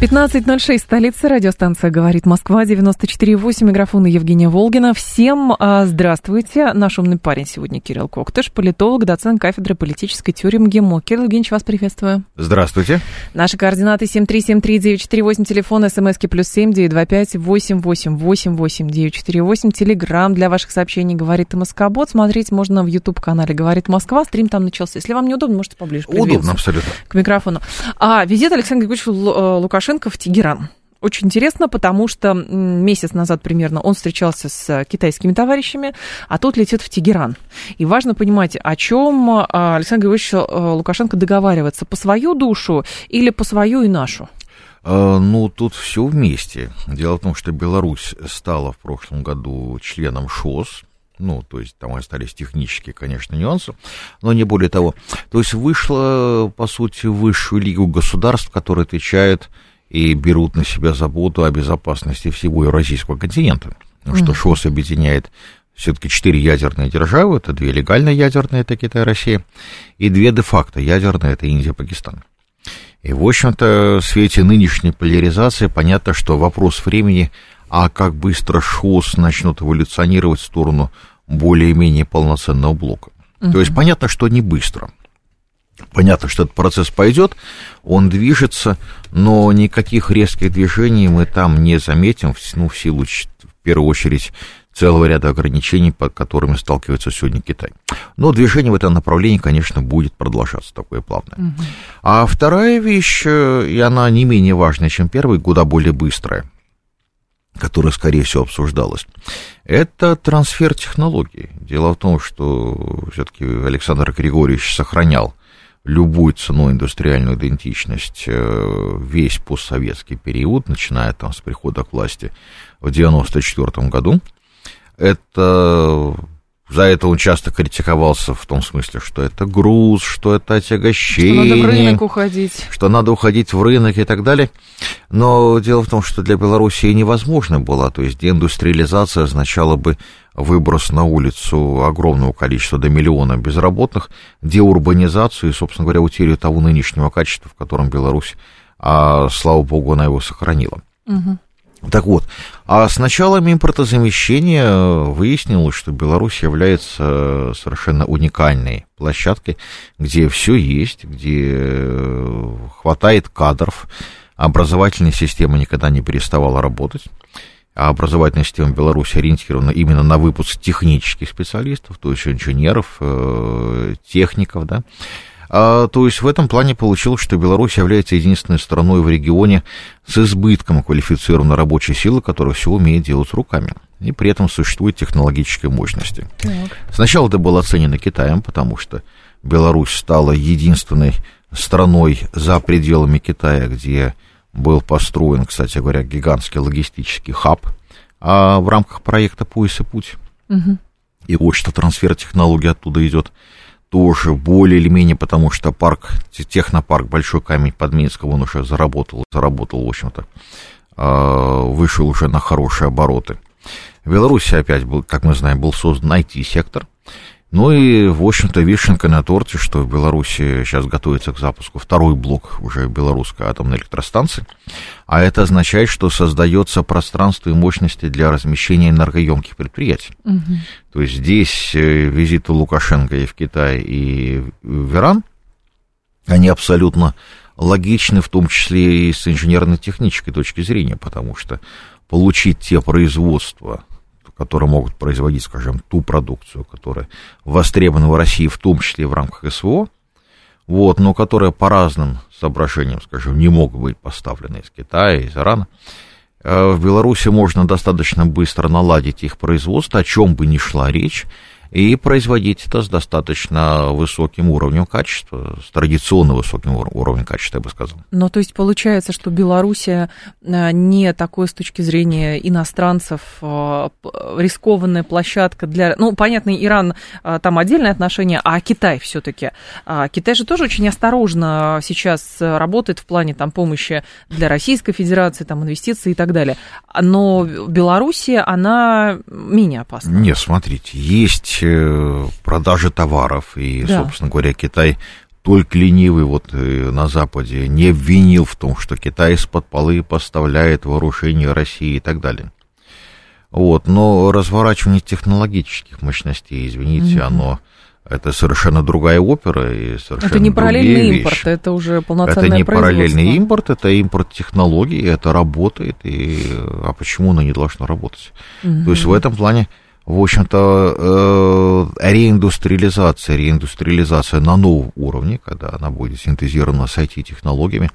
15.06, столица, радиостанция «Говорит Москва», 94.8, микрофон Евгения Волгина. Всем а, здравствуйте. Наш умный парень сегодня Кирилл Коктыш, политолог, доцент кафедры политической теории МГИМО. Кирилл Евгеньевич, вас приветствую. Здравствуйте. Наши координаты 7373948, телефон, смски плюс семь девять два пять восемь восемь восемь восемь девять четыре восемь. Телеграмм для ваших сообщений «Говорит Москобот». Смотреть можно в YouTube-канале «Говорит Москва». Стрим там начался. Если вам неудобно, можете поближе Удобно, абсолютно. К микрофону. А, визит Александра Григорьевича Лукашенко Лукашенко в Тегеран. Очень интересно, потому что месяц назад примерно он встречался с китайскими товарищами, а тут летит в Тегеран. И важно понимать, о чем а, Александр Григорьевич э, Лукашенко договаривается, по свою душу или по свою и нашу? А, ну, тут все вместе. Дело в том, что Беларусь стала в прошлом году членом ШОС, ну, то есть там остались технические, конечно, нюансы, но не более того. То есть вышла, по сути, высшую лигу государств, которая отвечает и берут на себя заботу о безопасности всего Евразийского континента. Потому что ШОС объединяет все-таки четыре ядерные державы, это две легальные ядерные, это Китай и Россия, и две де-факто ядерные, это Индия и Пакистан. И, в общем-то, в свете нынешней поляризации понятно, что вопрос времени, а как быстро ШОС начнут эволюционировать в сторону более-менее полноценного блока. Uh-huh. То есть понятно, что не быстро. Понятно, что этот процесс пойдет, он движется, но никаких резких движений мы там не заметим, ну, в силу, в первую очередь, целого ряда ограничений, под которыми сталкивается сегодня Китай. Но движение в этом направлении, конечно, будет продолжаться такое плавное. Угу. А вторая вещь, э, и она не менее важная, чем первая, куда более быстрая, которая, скорее всего, обсуждалась, это трансфер технологий. Дело в том, что все-таки Александр Григорьевич сохранял любую ценой индустриальную идентичность э, весь постсоветский период, начиная там с прихода к власти в 1994 году. Это за это он часто критиковался в том смысле, что это груз, что это отягощение. Что надо в рынок уходить. Что надо уходить в рынок и так далее. Но дело в том, что для Белоруссии невозможно было. То есть деиндустриализация означала бы выброс на улицу огромного количества до миллиона безработных, деурбанизацию и, собственно говоря, утерю того нынешнего качества, в котором Беларусь, а, слава богу, она его сохранила. Угу. Так вот, а с началом импортозамещения выяснилось, что Беларусь является совершенно уникальной площадкой, где все есть, где хватает кадров, образовательная система никогда не переставала работать а образовательная система Беларуси ориентирована именно на выпуск технических специалистов, то есть инженеров, э, техников, да. А, то есть в этом плане получилось, что Беларусь является единственной страной в регионе с избытком квалифицированной рабочей силы, которая все умеет делать руками. И при этом существует технологической мощности. Так. Сначала это было оценено Китаем, потому что Беларусь стала единственной страной за пределами Китая, где был построен, кстати говоря, гигантский логистический хаб а в рамках проекта «Пояс и путь». Угу. И вот что трансфер технологий оттуда идет тоже более или менее, потому что парк, технопарк Большой Камень под Минском, он уже заработал, заработал, в общем-то, а, вышел уже на хорошие обороты. В Беларуси опять был, как мы знаем, был создан IT-сектор, ну и, в общем-то, вишенка на торте, что в Беларуси сейчас готовится к запуску второй блок уже белорусской атомной электростанции. А это означает, что создается пространство и мощности для размещения энергоемких предприятий. Угу. То есть здесь э, визиты Лукашенко и в Китай, и в Иран, они абсолютно логичны, в том числе и с инженерно-технической точки зрения, потому что получить те производства, которые могут производить, скажем, ту продукцию, которая востребована в России, в том числе в рамках СВО, вот, но которая по разным соображениям, скажем, не могут быть поставлены из Китая, из Ирана, э, в Беларуси можно достаточно быстро наладить их производство, о чем бы ни шла речь, и производить это с достаточно высоким уровнем качества, с традиционно высоким уровнем качества, я бы сказал. Но то есть получается, что Белоруссия э, не такой с точки зрения иностранцев э, рискованная площадка для... Ну, понятно, Иран э, там отдельное отношение, а Китай все-таки. А Китай же тоже очень осторожно сейчас работает в плане там помощи для Российской Федерации, там инвестиций и так далее. Но Белоруссия, она менее опасна. Не, смотрите, есть продажи товаров, и, да. собственно говоря, Китай только ленивый вот э, на Западе не обвинил в том, что Китай из-под полы поставляет вооружение России и так далее. Вот, но разворачивание технологических мощностей, извините, mm-hmm. оно это совершенно другая опера и совершенно Это не параллельный импорт, это уже полноценное Это не параллельный импорт, это импорт технологий, это работает, и а почему оно не должно работать? Mm-hmm. То есть в этом плане в общем-то, э, реиндустриализация, реиндустриализация на новом уровне, когда она будет синтезирована с IT-технологиями,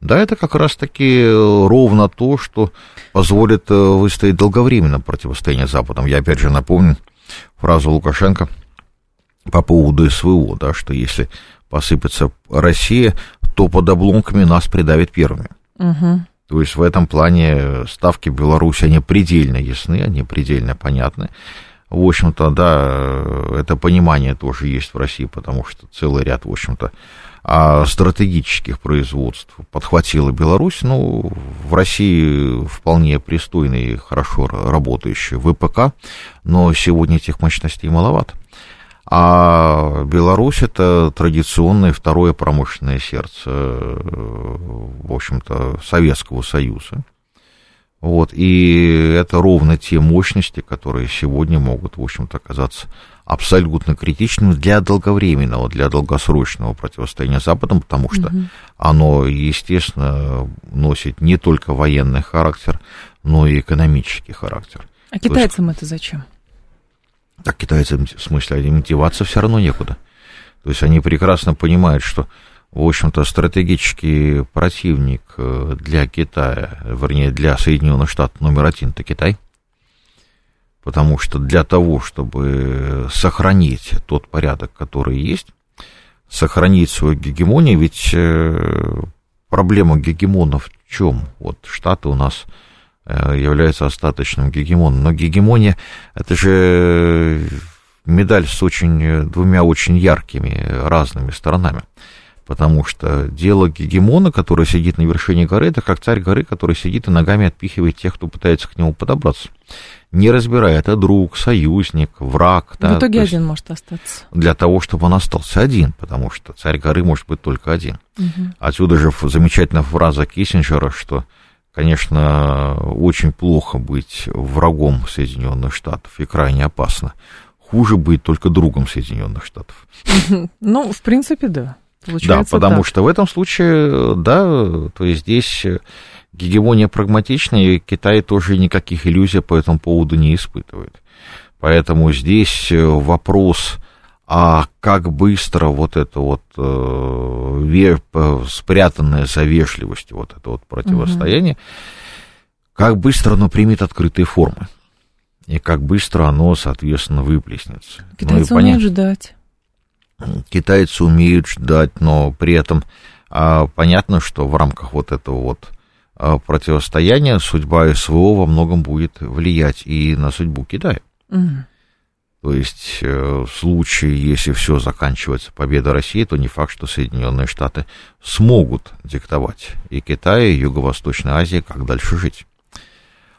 да, это как раз-таки ровно то, что позволит э, выстоять долговременно противостояние Западом. Я опять же напомню фразу Лукашенко по поводу СВО, да, что если посыпется Россия, то под обломками нас придавит первыми. Угу. То есть в этом плане ставки Беларуси, они предельно ясны, они предельно понятны. В общем-то, да, это понимание тоже есть в России, потому что целый ряд, в общем-то, а стратегических производств подхватила Беларусь. Ну, в России вполне пристойный хорошо работающий ВПК, но сегодня этих мощностей маловато. А Беларусь это традиционное второе промышленное сердце, в общем-то, Советского Союза. Вот, и это ровно те мощности, которые сегодня могут, в общем-то, оказаться абсолютно критичными для долговременного, для долгосрочного противостояния с Западом, потому что угу. оно, естественно, носит не только военный характер, но и экономический характер. А китайцам есть... это зачем? Так китайцам, в смысле, им деваться все равно некуда. То есть они прекрасно понимают, что, в общем-то, стратегический противник э, для Китая, вернее, для Соединенных Штатов номер один – это Китай. Потому что для того, чтобы сохранить тот порядок, который есть, сохранить свою гегемонию, ведь э, проблема гегемонов в чем? Вот Штаты у нас – является остаточным гегемоном. Но гегемония – это же медаль с очень, двумя очень яркими разными сторонами. Потому что дело гегемона, который сидит на вершине горы, это как царь горы, который сидит и ногами отпихивает тех, кто пытается к нему подобраться. Не разбирая, это друг, союзник, враг. В итоге один может остаться. Для того, чтобы он остался один, потому что царь горы может быть только один. Угу. Отсюда же замечательная фраза Киссинджера, что Конечно, очень плохо быть врагом Соединенных Штатов и крайне опасно. Хуже быть только другом Соединенных Штатов. Ну, в принципе, да. да, потому так. что в этом случае, да, то есть здесь гегемония прагматичная, и Китай тоже никаких иллюзий по этому поводу не испытывает. Поэтому здесь вопрос а как быстро вот это вот э, ве, спрятанное за вежливостью вот это вот противостояние, угу. как быстро оно примет открытые формы, и как быстро оно, соответственно, выплеснется. Китайцы ну, умеют ждать. Китайцы умеют ждать, но при этом а, понятно, что в рамках вот этого вот а, противостояния судьба СВО во многом будет влиять и на судьбу Китая. Угу. То есть э, в случае, если все заканчивается победой России, то не факт, что Соединенные Штаты смогут диктовать и Китай, и Юго-Восточной Азии, как дальше жить.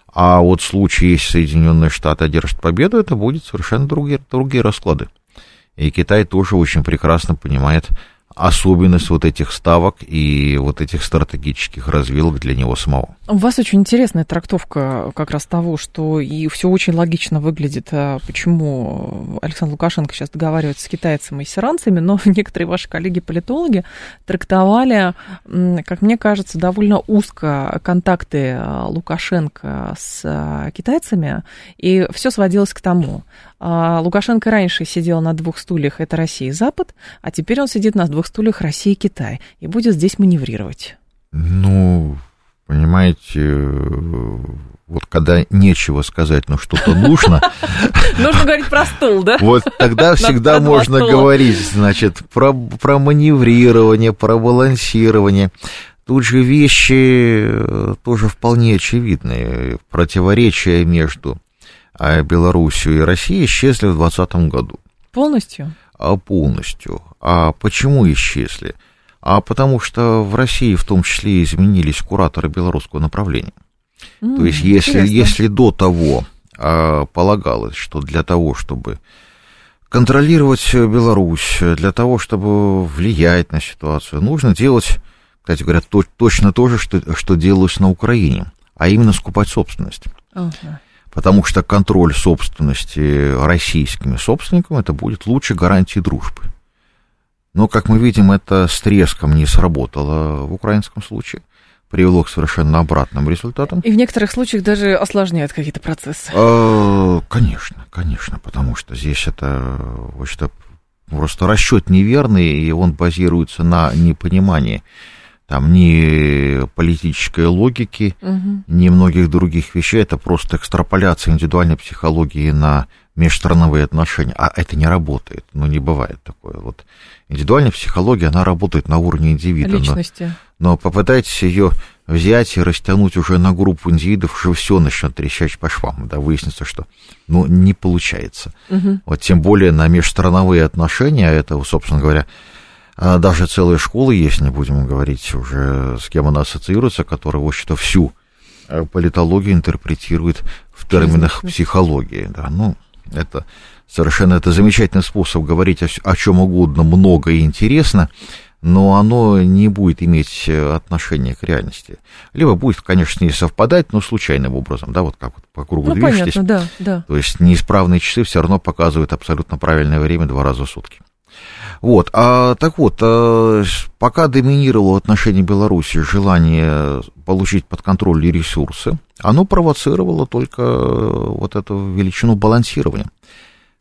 А вот в случае, если Соединенные Штаты одержат победу, это будет совершенно другие, другие расклады. И Китай тоже очень прекрасно понимает, особенность вот этих ставок и вот этих стратегических развилок для него самого. У вас очень интересная трактовка как раз того, что и все очень логично выглядит, а почему Александр Лукашенко сейчас договаривается с китайцами и с иранцами, но некоторые ваши коллеги-политологи трактовали, как мне кажется, довольно узко контакты а, Лукашенко с а, китайцами, и все сводилось к тому, Лукашенко раньше сидел на двух стульях, это Россия и Запад, а теперь он сидит на двух стульях Россия и Китай, и будет здесь маневрировать. Ну, Понимаете, вот когда нечего сказать, но что-то нужно. Нужно говорить про стул, да? Вот тогда всегда можно говорить, значит, про, про маневрирование, про балансирование. Тут же вещи э, тоже вполне очевидные. Противоречия между а, Белоруссией и Россией исчезли в 2020 году. Полностью? А полностью. А почему исчезли? А потому что в России в том числе изменились кураторы белорусского направления. Mm, То есть если, если до того а, полагалось, что для того, чтобы контролировать Беларусь, для того, чтобы влиять на ситуацию, нужно делать, кстати говоря, то, точно то же, что, что делалось на Украине, а именно скупать собственность. Uh-huh. Потому что контроль собственности российскими собственниками это будет лучше гарантии дружбы. Но, как мы видим, это с треском не сработало в украинском случае привело к совершенно обратным результатам. И в некоторых случаях даже осложняет какие-то процессы. А, конечно, конечно, потому что здесь это, в общем-то, просто расчет неверный, и он базируется на непонимании там ни политической логики, угу. ни многих других вещей. Это просто экстраполяция индивидуальной психологии на межстрановые отношения. А это не работает, ну не бывает такое. Вот индивидуальная психология, она работает на уровне индивида. Личности. Но, но попытайтесь ее взять и растянуть уже на группу индивидов, уже все начнет трещать по швам, да, выяснится, что, ну, не получается. Угу. Вот тем более на межстрановые отношения, это, собственно говоря, а даже целые школы есть, не будем говорить уже, с кем она ассоциируется, которая, в общем-то, всю э, политологию интерпретирует в терминах психологии. Да. Ну, это совершенно это замечательный способ говорить о, о чем угодно, много и интересно, но оно не будет иметь э, отношения к реальности. Либо будет, конечно, не совпадать, но случайным образом, да, вот как вот по кругу ну, движетесь. Понятно, да, да. То есть неисправные часы все равно показывают абсолютно правильное время два раза в сутки. Вот, а, так вот, а, пока доминировало в отношении Беларуси желание получить под контроль ресурсы, оно провоцировало только вот эту величину балансирования,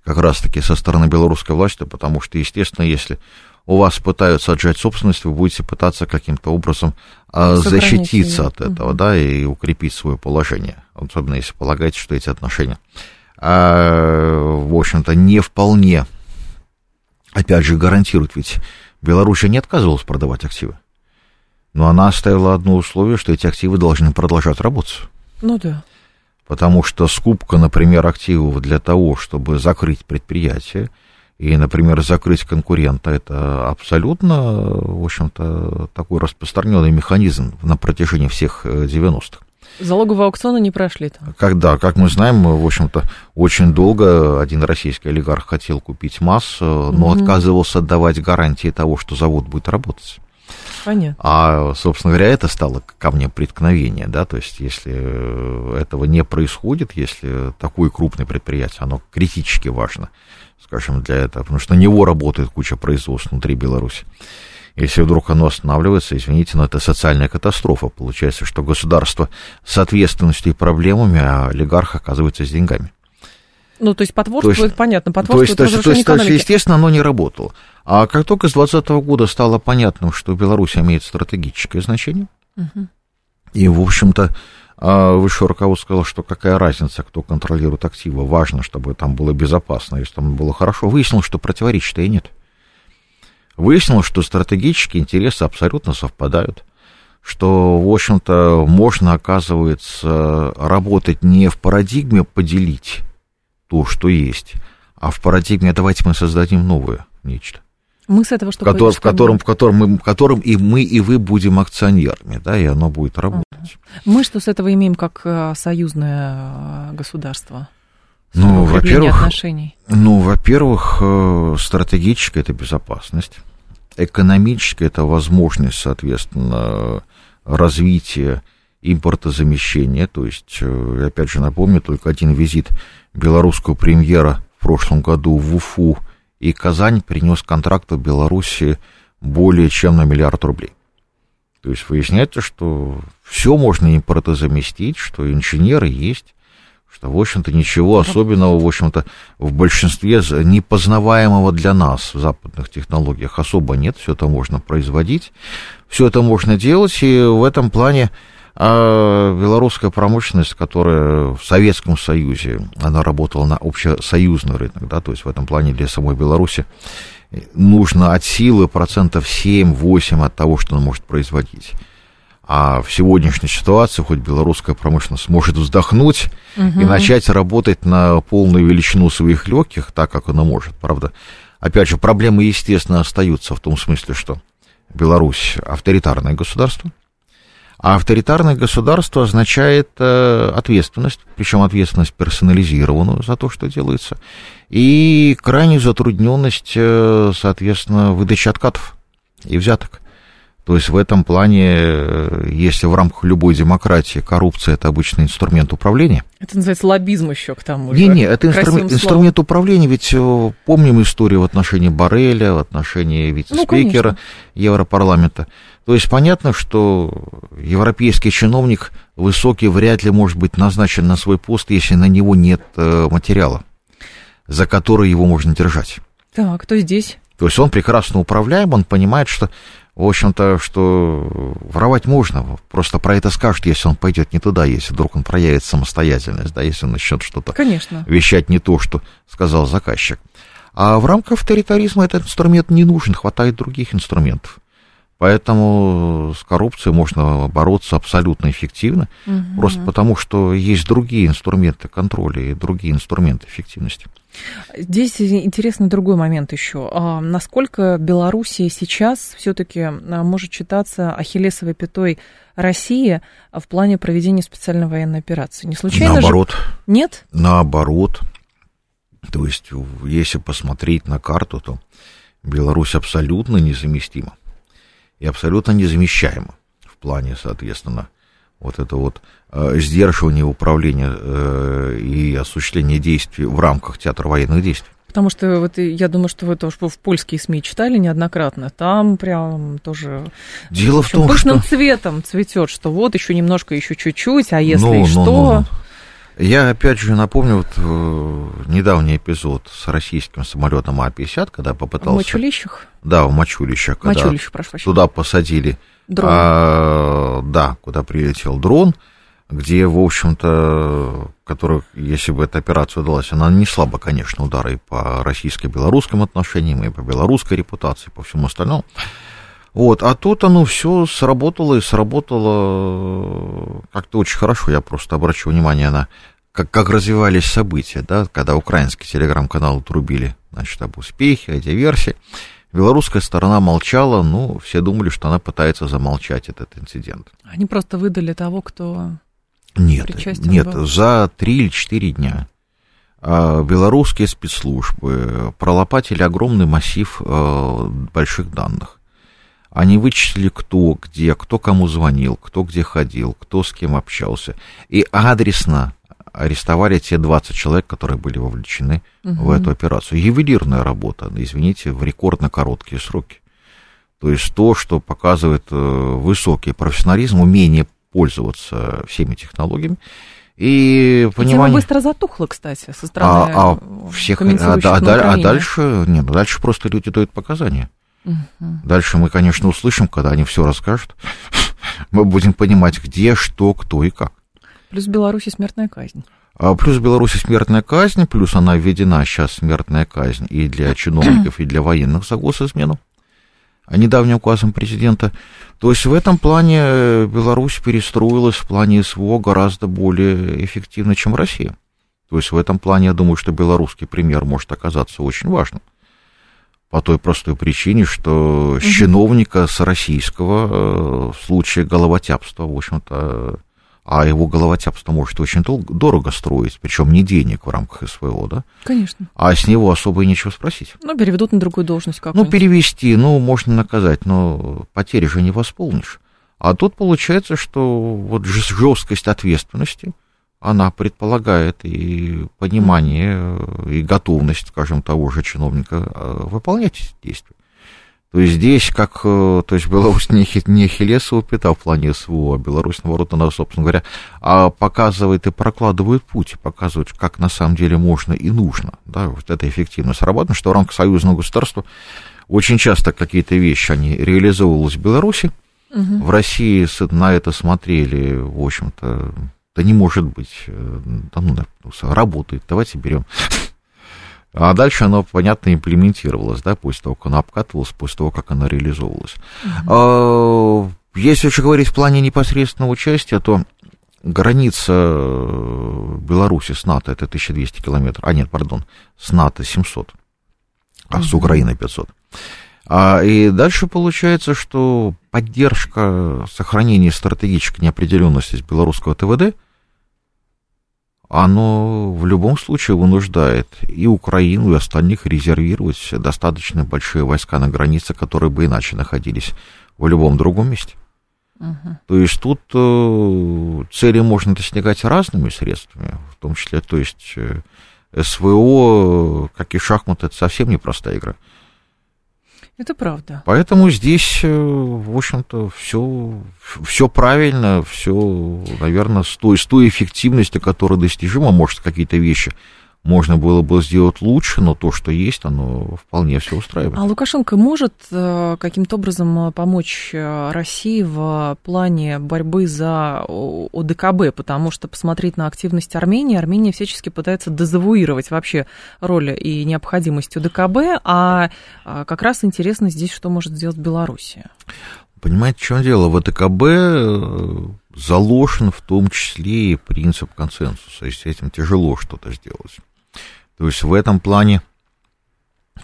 как раз-таки со стороны белорусской власти, потому что, естественно, если у вас пытаются отжать собственность, вы будете пытаться каким-то образом а, защититься ее. от этого, угу. да, и укрепить свое положение, особенно если полагаете, что эти отношения, а, в общем-то, не вполне опять же, гарантирует, ведь Белоруссия не отказывалась продавать активы. Но она оставила одно условие, что эти активы должны продолжать работать. Ну да. Потому что скупка, например, активов для того, чтобы закрыть предприятие и, например, закрыть конкурента, это абсолютно, в общем-то, такой распространенный механизм на протяжении всех 90-х. Залоговые аукционы не прошли там. Когда, как мы знаем, в общем-то, очень долго один российский олигарх хотел купить МАЗ, но угу. отказывался отдавать гарантии того, что завод будет работать. Понятно. А, собственно говоря, это стало камнем преткновения, да, то есть если этого не происходит, если такое крупное предприятие, оно критически важно, скажем, для этого, потому что на него работает куча производств внутри Беларуси, если вдруг оно останавливается, извините, но это социальная катастрофа. Получается, что государство с ответственностью и проблемами, а олигарх оказывается с деньгами. Ну, то есть потворство, то есть, это понятно, потворство то есть, то есть, то есть, естественно, оно не работало. А как только с 2020 года стало понятным, что Беларусь имеет стратегическое значение, угу. и, в общем-то, а, высшее руководство сказало, что какая разница, кто контролирует активы, важно, чтобы там было безопасно, если там было хорошо, выяснилось, что противоречий-то и нет. Выяснилось, что стратегические интересы абсолютно совпадают, что, в общем-то, можно, оказывается, работать не в парадигме поделить то, что есть, а в парадигме давайте мы создадим новое нечто. Мы с этого что в, котор, в котором, в котором, мы, в котором и мы, и вы будем акционерами, да, и оно будет работать. Мы что с этого имеем как э, союзное э, государство? Ну, во-первых, отношений? ну, во-первых, э, стратегическая это безопасность, экономическая это возможность, соответственно, развития импортозамещения. То есть, э, опять же, напомню, только один визит белорусского премьера в прошлом году в Уфу и Казань принес контракт в Беларуси более чем на миллиард рублей. То есть выясняется, что все можно импортозаместить, что инженеры есть, что, в общем-то, ничего особенного, в общем-то, в большинстве непознаваемого для нас в западных технологиях особо нет, все это можно производить, все это можно делать, и в этом плане А белорусская промышленность, которая в Советском Союзе, она работала на общесоюзный рынок, да, то есть в этом плане для самой Беларуси нужно от силы процентов 7-8 от того, что она может производить. А в сегодняшней ситуации хоть белорусская промышленность может вздохнуть угу. и начать работать на полную величину своих легких, так как она может, правда. Опять же, проблемы, естественно, остаются в том смысле, что Беларусь авторитарное государство, а авторитарное государство означает э, ответственность, причем ответственность персонализированную за то, что делается, и крайнюю затрудненность, э, соответственно, выдачи откатов и взяток. То есть в этом плане, э, если в рамках любой демократии коррупция это обычный инструмент управления. Это называется лоббизм еще к тому же. Не, не, это инструмент, инструмент управления, ведь э, помним историю в отношении Барреля, в отношении вице-спикера ну, Европарламента. То есть понятно, что европейский чиновник высокий вряд ли может быть назначен на свой пост, если на него нет э, материала, за который его можно держать. Так, кто здесь? То есть он прекрасно управляем, он понимает, что в общем-то, что воровать можно, просто про это скажут, если он пойдет не туда, если вдруг он проявит самостоятельность, да, если он начнет что-то Конечно. вещать не то, что сказал заказчик. А в рамках авторитаризма этот инструмент не нужен, хватает других инструментов. Поэтому с коррупцией можно бороться абсолютно эффективно, угу. просто потому что есть другие инструменты контроля и другие инструменты эффективности. Здесь интересный другой момент еще. А насколько Белоруссия сейчас все-таки а, может считаться ахиллесовой пятой России в плане проведения специальной военной операции? Не случайно Наоборот. Же... Нет? Наоборот. То есть, если посмотреть на карту, то Беларусь абсолютно незаместима и абсолютно незамещаема в плане, соответственно, вот это вот э, сдерживание управления э, и осуществление действий в рамках театра военных действий. Потому что вот я думаю, что вы тоже в польские СМИ читали неоднократно. Там прям тоже Дело в, том, пышным что... цветом цветет, что вот еще немножко, еще чуть-чуть, а если ну, что. Ну, ну, Я опять же напомню вот э, недавний эпизод с российским самолетом А-50, когда попытался... В Мачулищах? Да, в Мачулищах. Когда Мачулищах, прошу Туда посадили Дрон. А, да, куда прилетел дрон, где, в общем-то, который, если бы эта операция удалась, она нанесла бы, конечно, удары и по российско-белорусским отношениям, и по белорусской репутации, и по всему остальному. Вот, а тут оно все сработало и сработало как-то очень хорошо. Я просто обращу внимание на как, как развивались события, да, когда украинский телеграм-канал трубили, значит, об успехе, о диверсии. Белорусская сторона молчала, ну, все думали, что она пытается замолчать этот инцидент. Они просто выдали того, кто нет, нет, был. за три или четыре дня а, белорусские спецслужбы пролопатили огромный массив а, больших данных. Они вычислили, кто где, кто кому звонил, кто где ходил, кто с кем общался. И адресно арестовали те 20 человек, которые были вовлечены угу. в эту операцию. Ювелирная работа, извините, в рекордно короткие сроки. То есть то, что показывает э, высокий профессионализм, умение пользоваться всеми технологиями. И понимание... Тема быстро затухла, кстати, со стороны а, а всех, а, а, а дальше, нет, дальше просто люди дают показания. Угу. Дальше мы, конечно, услышим, когда они все расскажут. мы будем понимать, где, что, кто и как. Плюс в Беларуси смертная казнь. А плюс в Беларуси смертная казнь, плюс она введена сейчас смертная казнь и для чиновников, и для военных за госизмену, а недавним указом президента. То есть в этом плане э, Беларусь перестроилась в плане СВО гораздо более эффективно, чем Россия. То есть в этом плане я думаю, что белорусский пример может оказаться очень важным. По той простой причине, что угу. с чиновника, с российского э, в случае головотяпства, в общем-то, а его головотяпство может очень долго, дорого строить, причем не денег в рамках СВО, да? Конечно. А с него особо и нечего спросить. Ну, переведут на другую должность как Ну, перевести, ну, можно наказать, но потери же не восполнишь. А тут получается, что вот жесткость ответственности, она предполагает и понимание, и готовность, скажем, того же чиновника э, выполнять эти действия. То есть здесь, как, э, то есть Беларусь не, не Ахиллесова пята в плане СВО, а Беларусь, наоборот, она, собственно говоря, а показывает и прокладывает путь, показывает, как на самом деле можно и нужно, да, вот это эффективно сработано, что в рамках союзного государства очень часто какие-то вещи, они реализовывались в Беларуси, Угу. В России на это смотрели, в общем-то, да не может быть, э, да, ну, работает, давайте берем. А дальше оно, понятно, имплементировалось, да, после того, как оно обкатывалось, после того, как оно реализовывалось. Угу. Если еще говорить в плане непосредственного участия, то граница э, Беларуси с НАТО это 1200 километров, а нет, пардон, с НАТО 700, а с Украиной 500. А, и дальше получается, что поддержка сохранения стратегической неопределенности белорусского ТВД – оно в любом случае вынуждает и Украину, и остальных резервировать достаточно большие войска на границе, которые бы иначе находились в любом другом месте. Uh-huh. То есть тут э, цели можно достигать разными средствами, в том числе, то есть э, СВО, как и шахматы, это совсем непростая игра. Это правда. Поэтому здесь, э, в общем-то, все, все правильно, все, наверное, с той, с той эффективностью, которая достижима, может, какие-то вещи можно было бы сделать лучше, но то, что есть, оно вполне все устраивает. А Лукашенко может э, каким-то образом э, помочь э, России в плане борьбы за ОДКБ? Потому что посмотреть на активность Армении, Армения всячески пытается дезавуировать вообще роль и необходимость ОДКБ, а как раз интересно здесь, что может сделать Белоруссия. Понимаете, в чем дело? В ОДКБ заложен в том числе и принцип консенсуса, и с этим тяжело что-то сделать. То есть в этом плане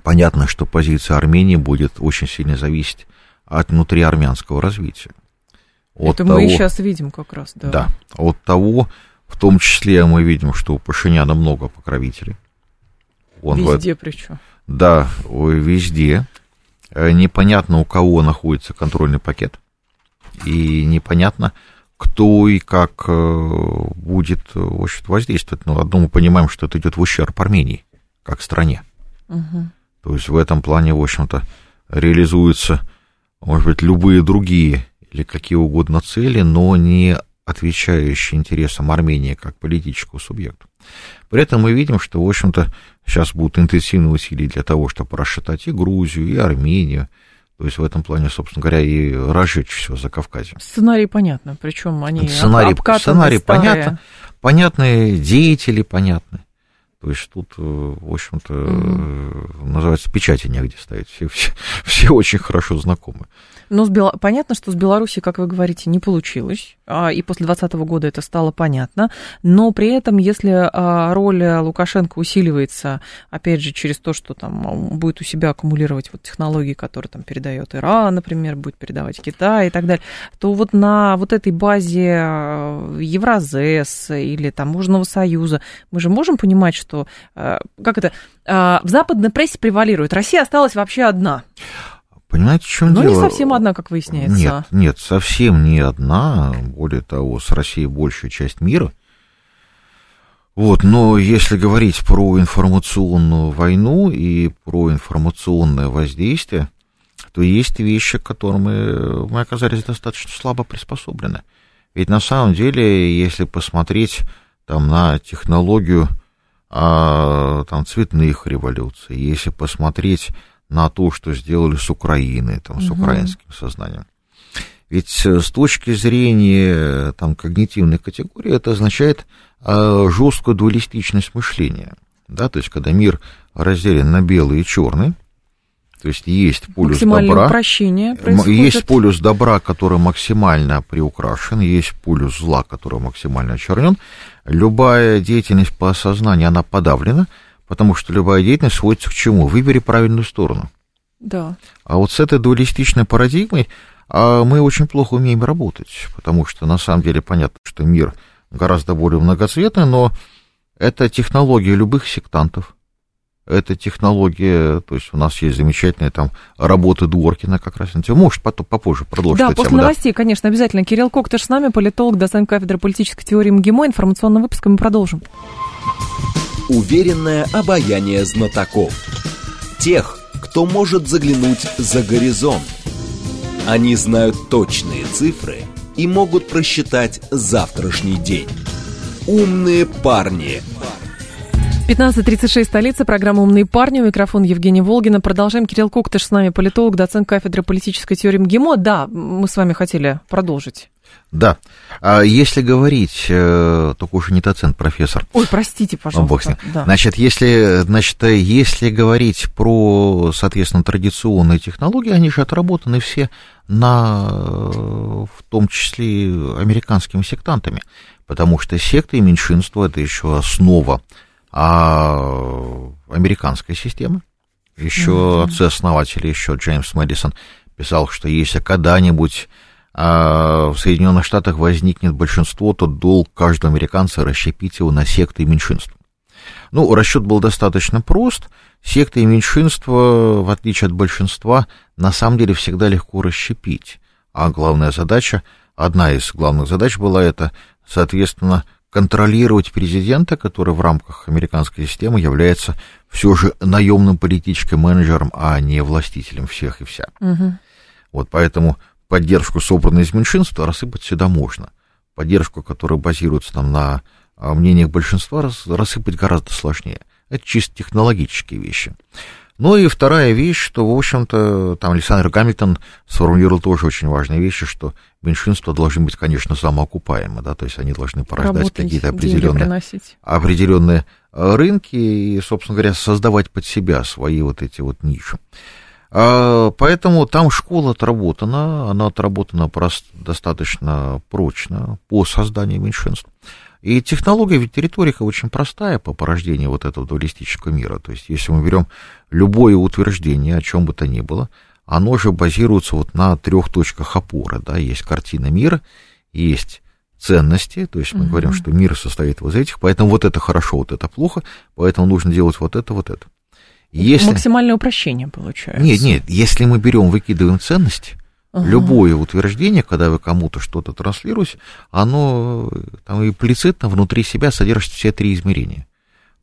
понятно, что позиция Армении будет очень сильно зависеть от внутриармянского развития. От Это того, мы и сейчас видим как раз, да. Да, от того, в том числе мы видим, что у Пашиняна много покровителей. Он везде в... причем. Да, везде. Э, непонятно, у кого находится контрольный пакет. И непонятно, кто и как э, будет э, в общем, воздействовать. Но одно мы понимаем, что это идет в ущерб Армении, как стране. Угу. То есть в этом плане, в общем-то, реализуются, может быть, любые другие или какие угодно цели, но не отвечающие интересам Армении как политического субъекта. При этом мы видим, что, в общем-то, сейчас будут интенсивные усилия для того, чтобы расшатать и Грузию, и Армению, то есть в этом плане, собственно говоря, и разжечь все за Кавказе. Сценарий понятно, причем они сценарий, сценарий понятно, понятные деятели понятны. То есть тут, э, в общем-то, угу. называется, печати негде ставить. Все, все, все очень хорошо знакомы. Но с Бел... понятно, что с Беларусью, как вы говорите, не получилось, а, и после 2020 года это стало понятно, но при этом, если а, роль Лукашенко усиливается, опять же, через то, что там будет у себя аккумулировать вот технологии, которые там передает Иран, например, будет передавать Китай и так далее, то вот на вот этой базе а, Евразес или Таможенного союза мы же можем понимать, что, как это, в западной прессе превалирует, Россия осталась вообще одна. Понимаете, в чем Но дело? не совсем одна, как выясняется. Нет, нет, совсем не одна. Более того, с Россией большая часть мира. Вот, но если говорить про информационную войну и про информационное воздействие, то есть вещи, к которым мы, мы оказались достаточно слабо приспособлены. Ведь на самом деле, если посмотреть там, на технологию а, там, цветных революций, если посмотреть на то, что сделали с Украиной, там, с угу. украинским сознанием. Ведь э, с точки зрения там, когнитивной категории это означает э, жесткую дуалистичность мышления. Да? То есть, когда мир разделен на белый и черный, то есть есть полюс добра, упрощение есть полюс добра, который максимально приукрашен, есть полюс зла, который максимально очернен. Любая деятельность по осознанию, она подавлена, Потому что любая деятельность сводится к чему? Выбери правильную сторону. Да. А вот с этой дуалистичной парадигмой а, мы очень плохо умеем работать, потому что на самом деле понятно, что мир гораздо более многоцветный, но это технология любых сектантов. Это технология, то есть у нас есть замечательные там работы Дворкина как раз. Можешь потом, попозже продолжить Да, после тему, новостей, да. конечно, обязательно. Кирилл Коктыш с нами, политолог, доцент кафедры политической теории МГИМО. Информационным выпуском мы продолжим. Уверенное обаяние знатоков. Тех, кто может заглянуть за горизонт. Они знают точные цифры и могут просчитать завтрашний день. Умные парни. 15.36, столица, программа «Умные парни», у микрофона Евгения Волгина. Продолжаем. Кирилл Коктыш с нами, политолог, доцент кафедры политической теории МГИМО. Да, мы с вами хотели продолжить. Да. А если говорить, э, только уже не доцент, профессор. Ой, простите, пожалуйста. С ним. Да. Значит, если, значит, если говорить про, соответственно, традиционные технологии, они же отработаны все на, в том числе, американскими сектантами, потому что секты и меньшинства – это еще основа а американской системы. Еще mm-hmm. отцы-основатели, еще Джеймс Мэдисон писал, что если когда-нибудь а, в Соединенных Штатах возникнет большинство, то долг каждого американца расщепить его на секты и меньшинства. Ну, расчет был достаточно прост. Секты и меньшинства, в отличие от большинства, на самом деле всегда легко расщепить. А главная задача, одна из главных задач была это, соответственно, контролировать президента, который в рамках американской системы является все же наемным политическим менеджером, а не властителем всех и вся. Угу. Вот поэтому поддержку, собранную из меньшинства, рассыпать сюда можно. Поддержку, которая базируется там на а, мнениях большинства, рассыпать гораздо сложнее. Это чисто технологические вещи. Ну и вторая вещь, что, в общем-то, там Александр Гамильтон сформулировал тоже очень важные вещи, что меньшинства должны быть, конечно, самоокупаемы, да, то есть они должны порождать какие-то определенные, определенные э, рынки и, собственно говоря, создавать под себя свои вот эти вот ниши. А, поэтому там школа отработана, она отработана достаточно прочно по созданию меньшинств. И технология, ведь риторика очень простая по порождению вот этого дуалистического мира. То есть, если мы берем любое утверждение, о чем бы то ни было, оно же базируется вот на трех точках опоры. Да? Есть картина мира, есть ценности, то есть мы угу. говорим, что мир состоит из этих, поэтому вот это хорошо, вот это плохо, поэтому нужно делать вот это, вот это. Если... Максимальное упрощение получается. Нет, нет, если мы берем, выкидываем ценности, Ага. Любое утверждение, когда вы кому-то что-то транслируете, оно там имплицитно внутри себя содержит все три измерения.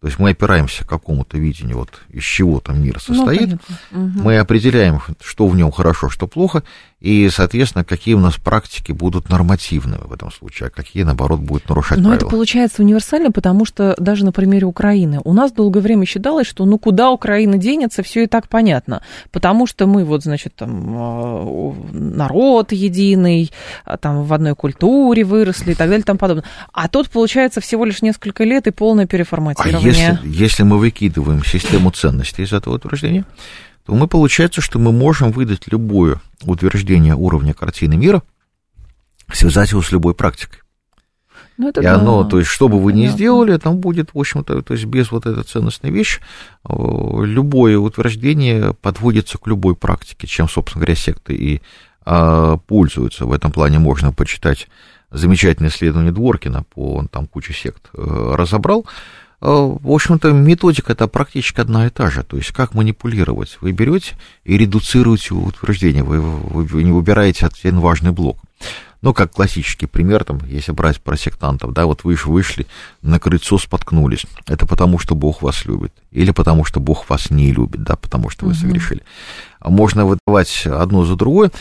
То есть мы опираемся к какому-то видению, вот из чего там мир ну, состоит. Ну, угу. Мы определяем, что в нем хорошо, что плохо, и, соответственно, какие у нас практики будут нормативными в этом случае, а какие, наоборот, будут нарушать Но правила. это получается универсально, потому что даже на примере Украины у нас долгое время считалось, что ну куда Украина денется, все и так понятно, потому что мы вот, значит, там а, народ единый, а, там в одной культуре выросли и так далее и тому подобное. А тут, получается, всего лишь несколько лет и полное переформатирование. А если, если мы выкидываем систему ценностей из этого утверждения, то мы получается, что мы можем выдать любое утверждение уровня картины мира, связать его с любой практикой. Ну, это и да. оно, то есть, что бы вы ни сделали, там будет, в общем-то, то есть, без вот этой ценностной вещи, э, любое утверждение подводится к любой практике, чем, собственно говоря, секты и а, пользуются. В этом плане можно почитать замечательное исследование Дворкина, по, он там кучу сект э, разобрал, в общем-то, методика это практически одна и та же. То есть, как манипулировать? Вы берете и редуцируете утверждение, вы, вы не выбираете один важный блок. Ну, как классический пример, там, если брать про сектантов, да, вот вы вышли на крыльцо, споткнулись. Это потому, что Бог вас любит. Или потому, что Бог вас не любит, да, потому что вы угу. согрешили. Можно выдавать одно за другое.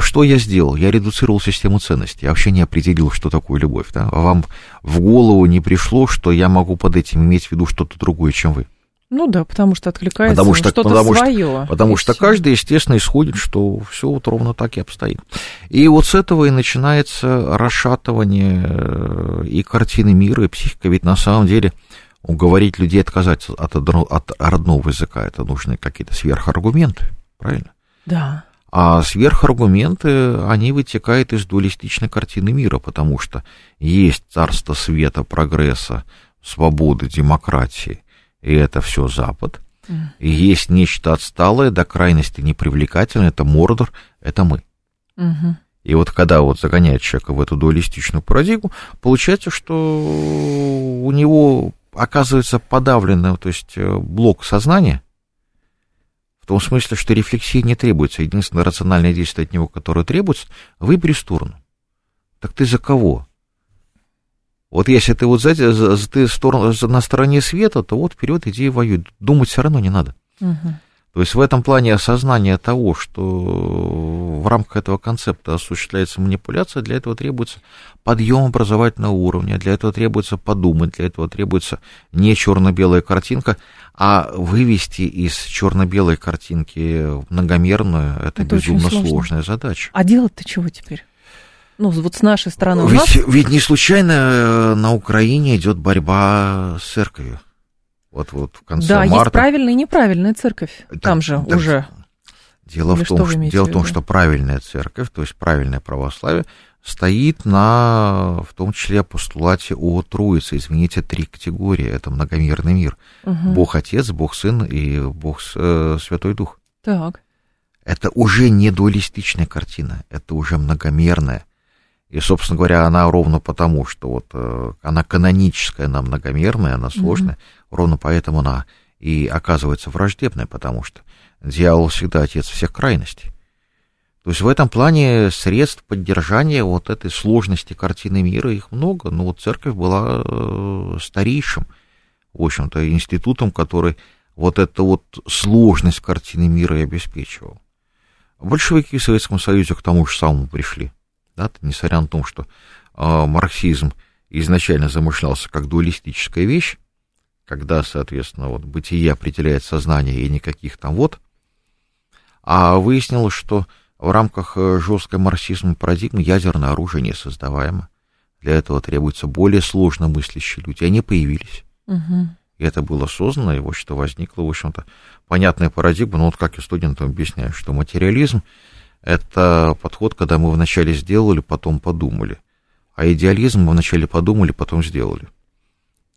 Что я сделал? Я редуцировал систему ценностей. Я вообще не определил, что такое любовь. Да? Вам в голову не пришло, что я могу под этим иметь в виду что-то другое, чем вы. Ну да, потому что откликается потому что, что-то потому свое. Что, потому что все. каждый, естественно, исходит, что все вот ровно так и обстоит. И вот с этого и начинается расшатывание э, и картины мира, и психика. Ведь на самом деле уговорить людей отказаться от, от родного языка, это нужны какие-то сверхаргументы, правильно? Да. А сверхаргументы, они вытекают из дуалистичной картины мира, потому что есть царство света, прогресса, свободы, демократии, и это все Запад. И есть нечто отсталое, до крайности непривлекательное, это Мордор, это мы. И вот когда вот загоняет человека в эту дуалистичную парадигму, получается, что у него оказывается подавленный, то есть э, блок сознания, в том смысле, что рефлексии не требуется. Единственное рациональное действие от него, которое требуется, выбери сторону. Так ты за кого? Вот если ты вот за, ты сторону, на стороне света, то вот вперед иди и воюй. Думать все равно не надо. Угу. То есть в этом плане осознание того, что в рамках этого концепта осуществляется манипуляция, для этого требуется подъем образовательного уровня, для этого требуется подумать, для этого требуется не черно-белая картинка, а вывести из черно-белой картинки многомерную, это, это безумно сложная задача. А делать-то чего теперь? Ну, вот с нашей стороны ведь, нас... Ведь не случайно э, на Украине идет борьба с церковью. Вот, вот в конце да, марта. есть правильная и неправильная церковь. Да, Там же да, уже. Дело, в том, что, дело в том, что правильная церковь, то есть правильное православие, стоит на, в том числе, постулате о Троице. Извините, три категории. Это многомерный мир. Угу. Бог Отец, Бог Сын и Бог э, Святой Дух. Так. Это уже не дуалистичная картина, это уже многомерная. И, собственно говоря, она ровно потому, что вот э, она каноническая, она многомерная, она сложная, mm-hmm. ровно поэтому она и оказывается враждебной, потому что дьявол всегда отец всех крайностей. То есть в этом плане средств поддержания вот этой сложности картины мира их много, но вот церковь была э, старейшим, в общем-то, институтом, который вот эту вот сложность картины мира и обеспечивал. Большевики в Советском Союзе к тому же самому пришли. Да, несмотря на то, что э, марксизм изначально замышлялся как дуалистическая вещь, когда, соответственно, вот бытие определяет сознание и никаких там вот, а выяснилось, что в рамках э, жесткой марксизма парадигмы ядерное оружие не создаваемо. Для этого требуются более сложно мыслящие люди. Они появились. Угу. И это было создано, и вот что возникло, в общем-то, понятная парадигма. Ну, вот как я студентам объясняю, что материализм это подход, когда мы вначале сделали, потом подумали. А идеализм мы вначале подумали, потом сделали.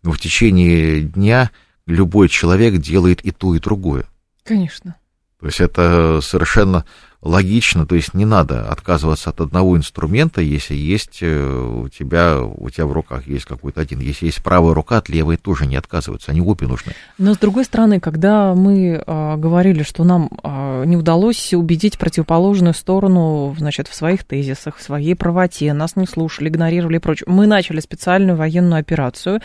Но в течение дня любой человек делает и то, и другое. Конечно. То есть это совершенно логично, то есть не надо отказываться от одного инструмента, если есть э, у тебя, у тебя в руках есть какой-то один. Если есть правая рука, от левой тоже не отказываются, они обе нужны. Но с другой стороны, когда мы а, говорили, что нам а, не удалось убедить противоположную сторону, значит, в своих тезисах, в своей правоте, нас не слушали, игнорировали и прочее, мы начали специальную военную операцию,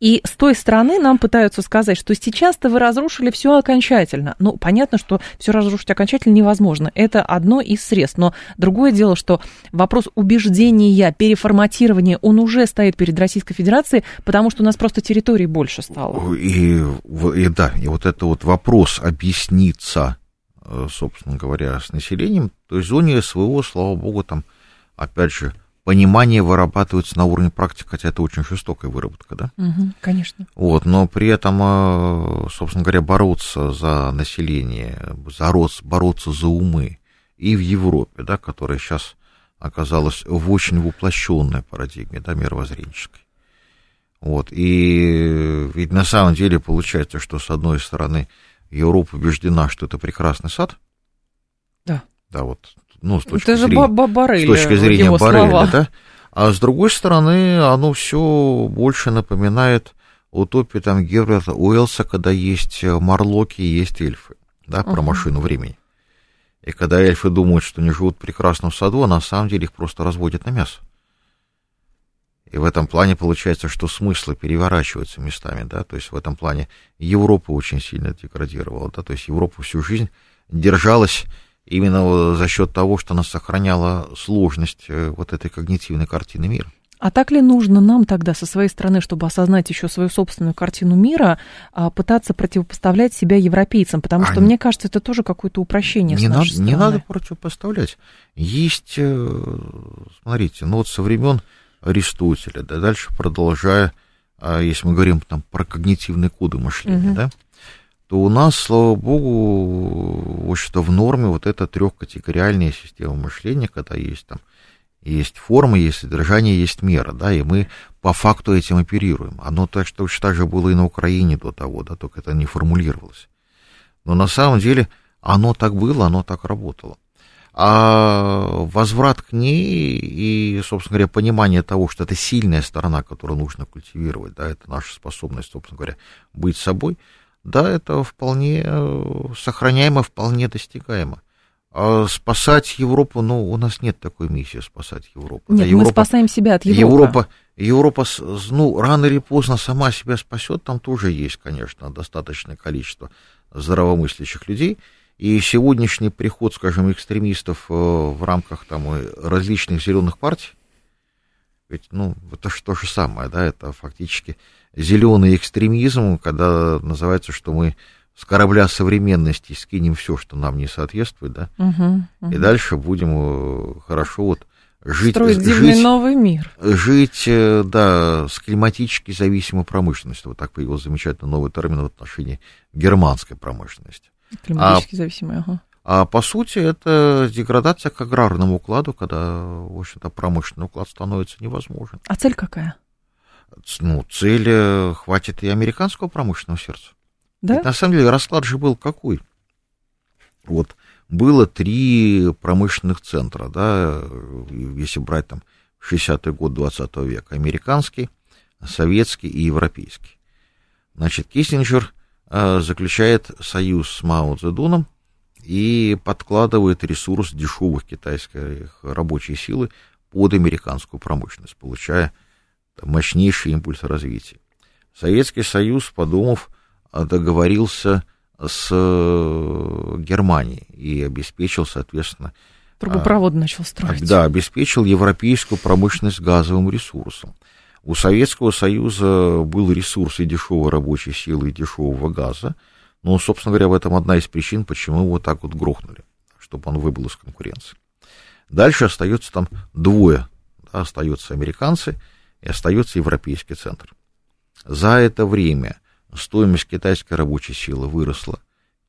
и с той стороны нам пытаются сказать, что сейчас-то вы разрушили все окончательно. Ну, понятно, что все разрушить окончательно невозможно. Это одно из средств. Но другое дело, что вопрос убеждения, переформатирования, он уже стоит перед Российской Федерацией, потому что у нас просто территории больше стало. И, и да, и вот это вот вопрос объясниться, собственно говоря, с населением, то есть в зоне СВО, слава богу, там, опять же, понимание вырабатывается на уровне практики, хотя это очень жестокая выработка, да? Угу, конечно. Вот, но при этом, э, собственно говоря, бороться за население, бороться за умы, и в Европе, да, которая сейчас оказалась в очень воплощенной парадигме, да, мировоззренческой. Вот, и ведь на самом деле получается, что с одной стороны Европа убеждена, что это прекрасный сад. Да. Да, вот, ну, с точки это зрения, же Барреля, с точки зрения Барреля, да. А с другой стороны, оно все больше напоминает утопию там Герберта Уэллса, когда есть марлоки, есть эльфы, да, про uh-huh. машину времени. И когда эльфы думают, что они живут в саду, а на самом деле их просто разводят на мясо. И в этом плане получается, что смыслы переворачиваются местами, да, то есть в этом плане Европа очень сильно деградировала, да, то есть Европа всю жизнь держалась именно за счет того, что она сохраняла сложность э, вот этой когнитивной картины мира. А так ли нужно нам тогда со своей стороны, чтобы осознать еще свою собственную картину мира, а, пытаться противопоставлять себя европейцам? Потому что, а мне кажется, это тоже какое-то упрощение не с нашей надо, стороны. Не надо противопоставлять. Есть, э, смотрите, ну вот со времен Аристотеля, да, дальше продолжая, а, если мы говорим там про когнитивные коды мышления, угу. да, то у нас, слава богу, в общем-то, в норме вот эта трехкатегориальная система мышления, когда есть там есть форма, есть содержание, есть мера, да, и мы по факту этим оперируем. Оно так, точно так же было и на Украине до того, да, только это не формулировалось. Но на самом деле оно так было, оно так работало. А возврат к ней и, собственно говоря, понимание того, что это сильная сторона, которую нужно культивировать, да, это наша способность, собственно говоря, быть собой, да, это вполне э, сохраняемо, вполне достигаемо. А спасать Европу, ну, у нас нет такой миссии спасать Европу. Нет, да, Европа, мы спасаем себя от Европы. Европа, Европа, ну, рано или поздно сама себя спасет, там тоже есть, конечно, достаточное количество здравомыслящих людей, И сегодняшний приход, скажем, экстремистов э, в рамках там, различных зеленых партий, ведь, ну, это же то же самое, да, это фактически зеленый экстремизм, когда называется, что мы с корабля современности скинем все, что нам не соответствует, да, угу, угу. и дальше будем э, хорошо вот жить... Строить жить, новый мир. Жить, э, да, с климатически зависимой промышленностью. Вот так появился замечательный новый термин в отношении германской промышленности. Климатически а, зависимой, ага. А по сути это деградация к аграрному укладу, когда, в общем-то, промышленный уклад становится невозможен. А цель какая? Ну, цель э, хватит и американского промышленного сердца. Да? Ведь, на самом деле расклад же был какой? Вот было три промышленных центра, да, если брать там 60-й год 20 века, американский, советский и европейский. Значит, Киссинджер заключает союз с Мао Цзэдуном и подкладывает ресурс дешевых китайских рабочей силы под американскую промышленность, получая там, мощнейший импульс развития. Советский Союз, подумав, договорился с э, Германией и обеспечил, соответственно... Трубопровод а, начал строить. Да, обеспечил европейскую промышленность газовым ресурсом. У Советского Союза был ресурс и дешевой рабочей силы, и дешевого газа. Но, собственно говоря, в этом одна из причин, почему его так вот грохнули, чтобы он выбыл из конкуренции. Дальше остается там двое. Да, остаются американцы и остается европейский центр. За это время стоимость китайской рабочей силы выросла.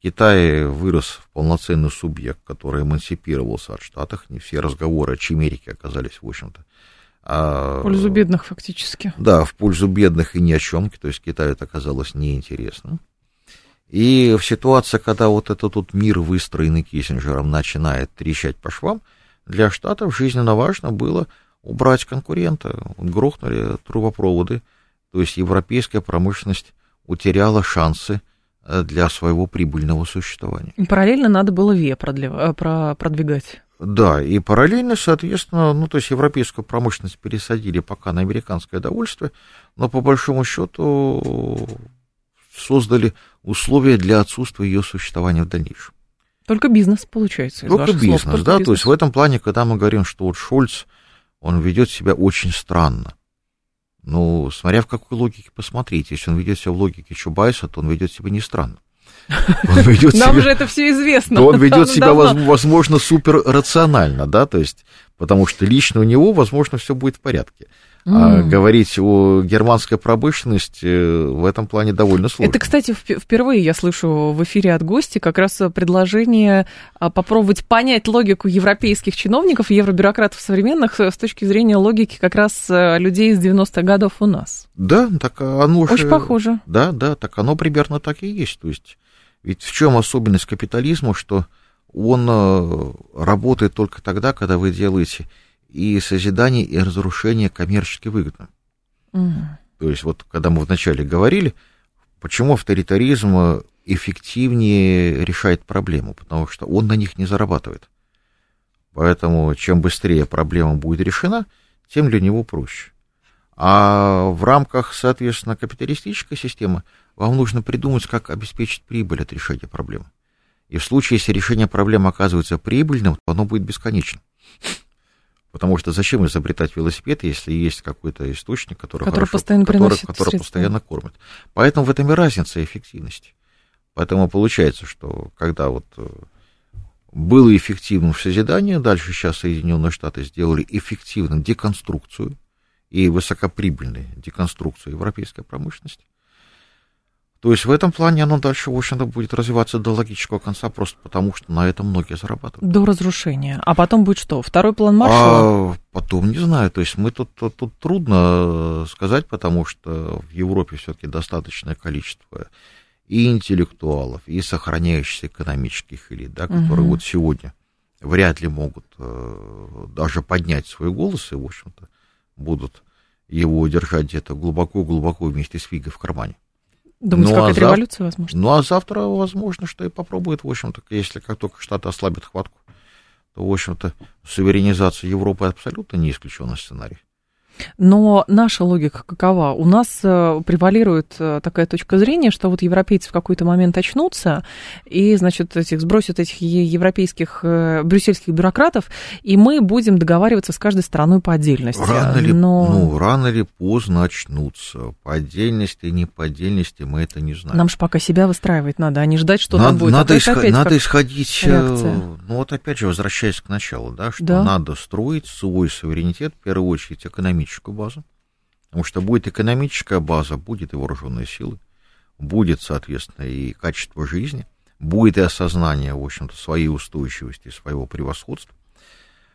Китай вырос в полноценный субъект, который эмансипировался от Штатов. Не все разговоры о Чемерике оказались, в общем-то. А, в пользу бедных, фактически. Да, в пользу бедных и ни о чем. То есть Китаю это оказалось неинтересно. И в ситуации, когда вот этот тут мир, выстроенный Киссинджером, начинает трещать по швам, для Штатов жизненно важно было убрать конкурента. Вот грохнули трубопроводы, то есть европейская промышленность утеряла шансы э, для своего прибыльного существования. И параллельно надо было ВИА э, продвигать. Да, и параллельно, соответственно, ну, то есть европейскую промышленность пересадили пока на американское довольствие, но по большому счету создали условия для отсутствия ее существования в дальнейшем. Только бизнес получается. Только бизнес, слов, только да. Бизнес. То есть в этом плане, когда мы говорим, что вот Шольц, он ведет себя очень странно. Ну, смотря в какой логике посмотреть. Если он ведет себя в логике Чубайса, то он ведет себя не странно. Он ведет Нам себя, же это все известно. То он ведет себя, давно. возможно, супер рационально, да, то есть, потому что лично у него, возможно, все будет в порядке. Mm. А говорить о германской промышленности э, в этом плане довольно сложно. Это, кстати, впервые я слышу в эфире от гостя как раз предложение а, попробовать понять логику европейских чиновников, евробюрократов современных с точки зрения логики как раз э, людей из 90-х годов у нас. Да, так оно Очень похоже. Да, да, так оно примерно так и есть. То есть, ведь в чем особенность капитализма, что он э, работает только тогда, когда вы делаете и созидание, и разрушение коммерчески выгодно. Угу. То есть вот когда мы вначале говорили, почему авторитаризм эффективнее решает проблему, потому что он на них не зарабатывает. Поэтому чем быстрее проблема будет решена, тем для него проще. А в рамках, соответственно, капиталистической системы вам нужно придумать, как обеспечить прибыль от решения проблемы. И в случае, если решение проблемы оказывается прибыльным, то оно будет бесконечным. Потому что зачем изобретать велосипед, если есть какой-то источник, который, который хорошо, постоянно который, который постоянно кормит. Поэтому в этом и разница эффективности. Поэтому получается, что когда вот э, было эффективным созидание, дальше сейчас Соединенные Штаты сделали эффективным деконструкцию и высокоприбыльной деконструкцию европейской промышленности, то есть в этом плане оно дальше, в общем-то, будет развиваться до логического конца, просто потому что на этом многие зарабатывают. До разрушения. А потом будет что? Второй план Маршалла? А потом не знаю. То есть мы тут, тут, тут трудно сказать, потому что в Европе все-таки достаточное количество и интеллектуалов, и сохраняющихся экономических элит, да, которые угу. вот сегодня вряд ли могут э, даже поднять свой голос и, в общем-то, будут его держать где-то глубоко-глубоко вместе с фигой в кармане. Думаете, ну, какая-то а революция возможно? Ну, а завтра, возможно, что и попробует, в общем-то, если как только Штаты ослабят хватку, то, в общем-то, суверенизация Европы абсолютно не исключенный сценарий. Но наша логика какова? У нас э, превалирует э, такая точка зрения, что вот европейцы в какой-то момент очнутся и, значит, этих сбросят этих европейских э, брюссельских бюрократов, и мы будем договариваться с каждой страной по отдельности. Рано ли, Но... ну, рано или поздно очнутся. По отдельности, не по отдельности, мы это не знаем. Нам же пока себя выстраивать надо, а не ждать, что надо, там будет. Надо, а исход... надо исходить, реакция. ну вот опять же, возвращаясь к началу, да, что Да. надо строить свой суверенитет, в первую очередь, экономическую базу. Потому что будет экономическая база, будет и вооруженные силы, будет, соответственно, и качество жизни, будет и осознание, в общем-то, своей устойчивости, своего превосходства.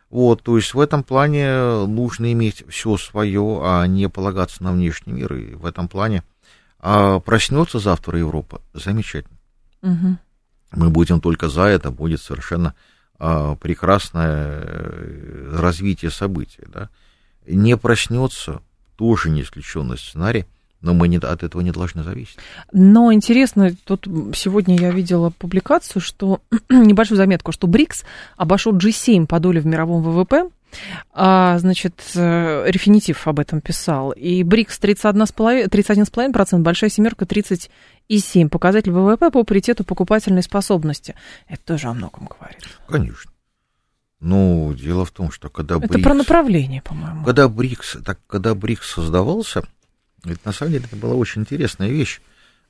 Вот, то есть в этом плане нужно иметь все свое, а не полагаться на внешний мир. И в этом плане а проснется завтра Европа, замечательно. Мгм. Мы будем только за это, будет совершенно а, прекрасное э, развитие событий. Да? Не проснется, тоже не исключенный сценарий, но мы не, от этого не должны зависеть. Но интересно, тут сегодня я видела публикацию, что небольшую заметку, что БРИКС обошел G7 по доле в мировом ВВП. А, значит, э, Рефинитив об этом писал. И БРИКС 31,5%, 31,5%, Большая семерка 37%. Показатель ВВП по паритету покупательной способности. Это тоже о многом говорит. Конечно. Ну, дело в том, что когда Это БРИКС... про направление, по-моему. Когда БРИКС, так, когда БРИКС создавался, это на самом деле это была очень интересная вещь.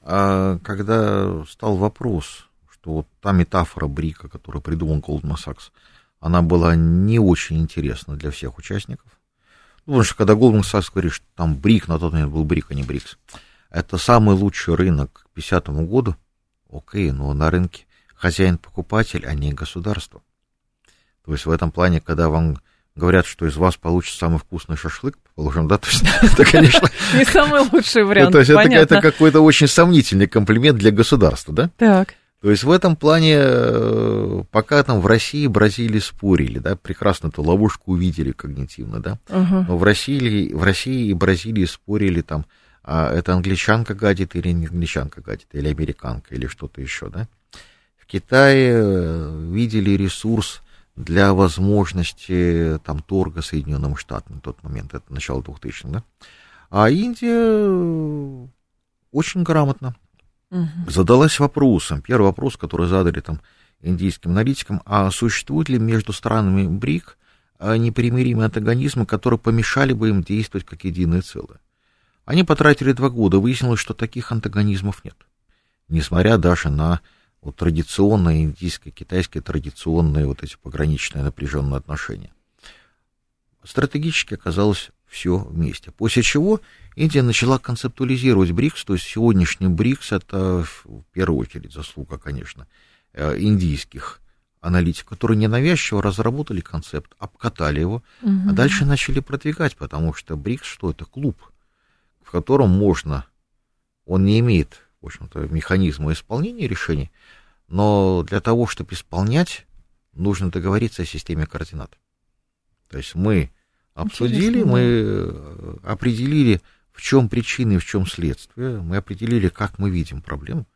А когда стал вопрос, что вот та метафора БРИКа, которую придумал Голдман Сакс, она была не очень интересна для всех участников. Ну, потому что когда Голдман Сакс говорит, что там БРИК, на тот момент был БРИК, а не БРИКС, это самый лучший рынок к 50 году, окей, но на рынке хозяин-покупатель, а не государство. То есть в этом плане, когда вам говорят, что из вас получится самый вкусный шашлык, положим, да, то есть это, конечно, Не самый лучший ну, вариант, то есть это, какой-то очень сомнительный комплимент для государства, да? Так. То есть в этом плане, э, пока там в России и Бразилии спорили, да, прекрасно эту ловушку увидели когнитивно, да, но в России, в России и Бразилии спорили там, а это англичанка гадит или не англичанка гадит, или американка, или что-то еще, да. В Китае э, видели ресурс для возможности там торга Соединенным Штатам на тот момент, это начало 2000-х, да. А Индия э, очень грамотно Мгм. задалась вопросом, первый вопрос, который задали там индийским аналитикам, а существуют ли между странами БРИК а, непримиримые антагонизмы, которые помешали бы им действовать как единое целое? Они потратили два года, выяснилось, что таких антагонизмов нет. Несмотря даже на вот, традиционные индийские, китайские традиционные вот эти пограничные напряженные отношения. Стратегически оказалось все вместе. После чего Индия начала концептуализировать БРИКС, то есть сегодняшний БРИКС это в первую очередь заслуга, конечно, э, индийских аналитиков, которые ненавязчиво разработали концепт, обкатали его, Мгм. а дальше начали продвигать, потому что БРИКС что это? Клуб, в котором можно, он не имеет, в общем-то, механизма исполнения решений, но для того, чтобы исполнять, нужно договориться о системе координат. То есть мы обсудили, Интересно, мы э, определили, в чем причины и в чем следствие, мы определили, как мы видим проблему,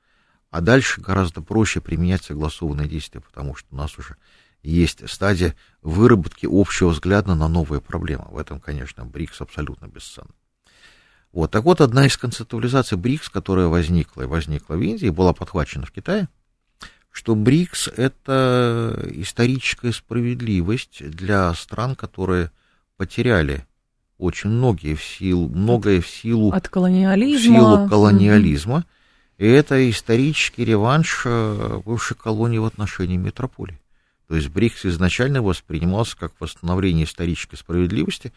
а дальше гораздо проще применять согласованные действия, потому что у нас уже есть стадия выработки общего взгляда на новые проблемы. В этом, конечно, БРИКС абсолютно бесценен. Вот, так вот, одна из концептуализаций БРИКС, которая возникла и возникла в Индии, была подхвачена в Китае, что БРИКС — это историческая справедливость для стран, которые потеряли очень многие в силу, многое в силу, От в колониализма. силу колониализма. И это исторический реванш э, бывшей колонии в отношении метрополии. То есть БРИКС изначально воспринимался как восстановление исторической справедливости,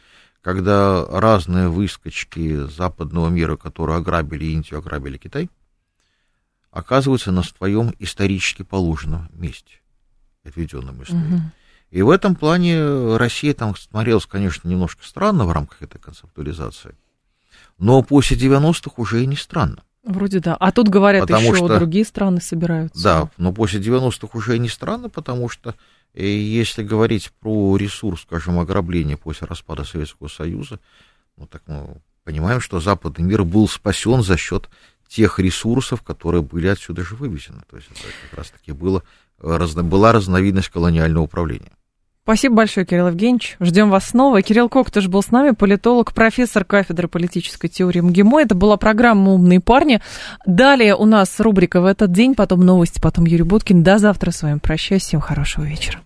когда разные выскочки западного мира, которые ограбили Индию, ограбили Китай, оказываются на своем исторически положенном месте, отведенном истории. Мгм. И в этом плане Россия там смотрелась, конечно, немножко странно в рамках этой концептуализации, но после 90-х уже и не странно. Вроде да. А тут говорят Потому еще что- другие страны собираются. Да, но после 90-х уже и не странно, потому что э, если говорить про ресурс, скажем, ограбления после распада Советского Союза, ну так мы понимаем, что западный мир был спасен за счет тех ресурсов, которые были отсюда же вывезены. То есть это как раз-таки было, э, разно- была разновидность колониального управления. Спасибо большое, Кирилл Евгеньевич. Ждем вас снова. Кирилл Кок тоже был с нами, политолог, профессор кафедры политической теории МГИМО. Это была программа «Умные парни». Далее у нас рубрика «В этот день», потом новости, потом Юрий Буткин. До завтра с вами прощаюсь. Всем хорошего вечера.